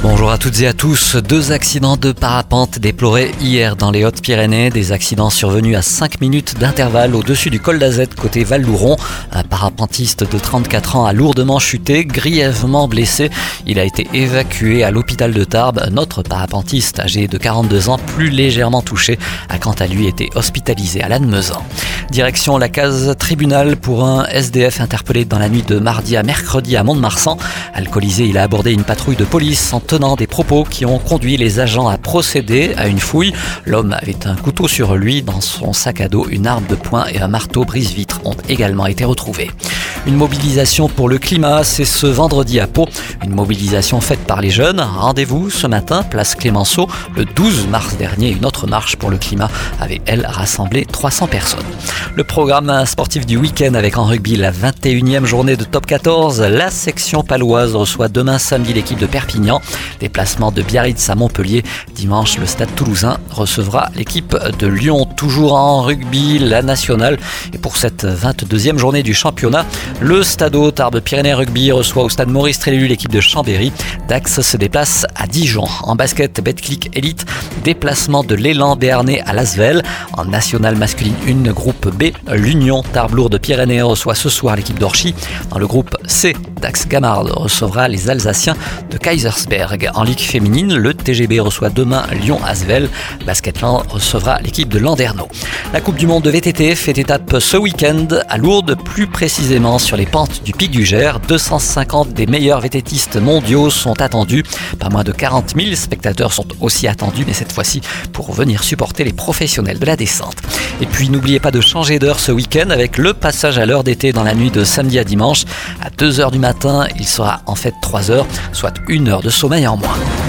Bonjour à toutes et à tous. Deux accidents de parapente déplorés hier dans les Hautes-Pyrénées. Des accidents survenus à 5 minutes d'intervalle au-dessus du col d'Azette côté Val-Louron. Un parapentiste de 34 ans a lourdement chuté, grièvement blessé. Il a été évacué à l'hôpital de Tarbes. Notre parapentiste âgé de 42 ans, plus légèrement touché, a quant à lui été hospitalisé à Lannemezan. Direction la case tribunal pour un SDF interpellé dans la nuit de mardi à mercredi à Mont-de-Marsan. Alcoolisé, il a abordé une patrouille de police tenant des propos qui ont conduit les agents à procéder à une fouille. L'homme avait un couteau sur lui, dans son sac à dos, une arme de poing et un marteau brise-vitre ont également été retrouvés. Une mobilisation pour le climat, c'est ce vendredi à Pau. Une mobilisation faite par les jeunes. Rendez-vous ce matin, place Clémenceau. Le 12 mars dernier, une autre marche pour le climat avait, elle, rassemblé 300 personnes. Le programme sportif du week-end avec en rugby la 21e journée de top 14. La section paloise reçoit demain samedi l'équipe de Perpignan. Déplacement de Biarritz à Montpellier. Dimanche, le stade toulousain recevra l'équipe de Lyon. Toujours en rugby, la nationale. Et pour cette 22e journée du championnat, le Stade Tarbes Pyrénées Rugby reçoit au stade Maurice Trélu l'équipe de Chambéry. Dax se déplace à Dijon. En basket, Betclic Elite, déplacement de l'élan béarnais à Lasvel. En nationale masculine 1, groupe B, l'Union Tarbes de Pyrénées reçoit ce soir l'équipe d'Orchy. Dans le groupe C, Dax Gamard recevra les Alsaciens de Kaisersberg. En Ligue féminine, le TGB reçoit demain Lyon Asvel. Basketland recevra l'équipe de Landerneau. La Coupe du Monde de VTT fait étape ce week-end à Lourdes, plus précisément sur les pentes du Pic du Gers. 250 des meilleurs vététistes mondiaux sont attendus. Pas moins de 40 000 spectateurs sont aussi attendus, mais cette fois-ci pour venir supporter les professionnels de la descente. Et puis n'oubliez pas de changer d'heure ce week-end avec le passage à l'heure d'été dans la nuit de samedi à dimanche. À 2h du matin, il sera en fait 3h, soit une heure de sommeil en moins.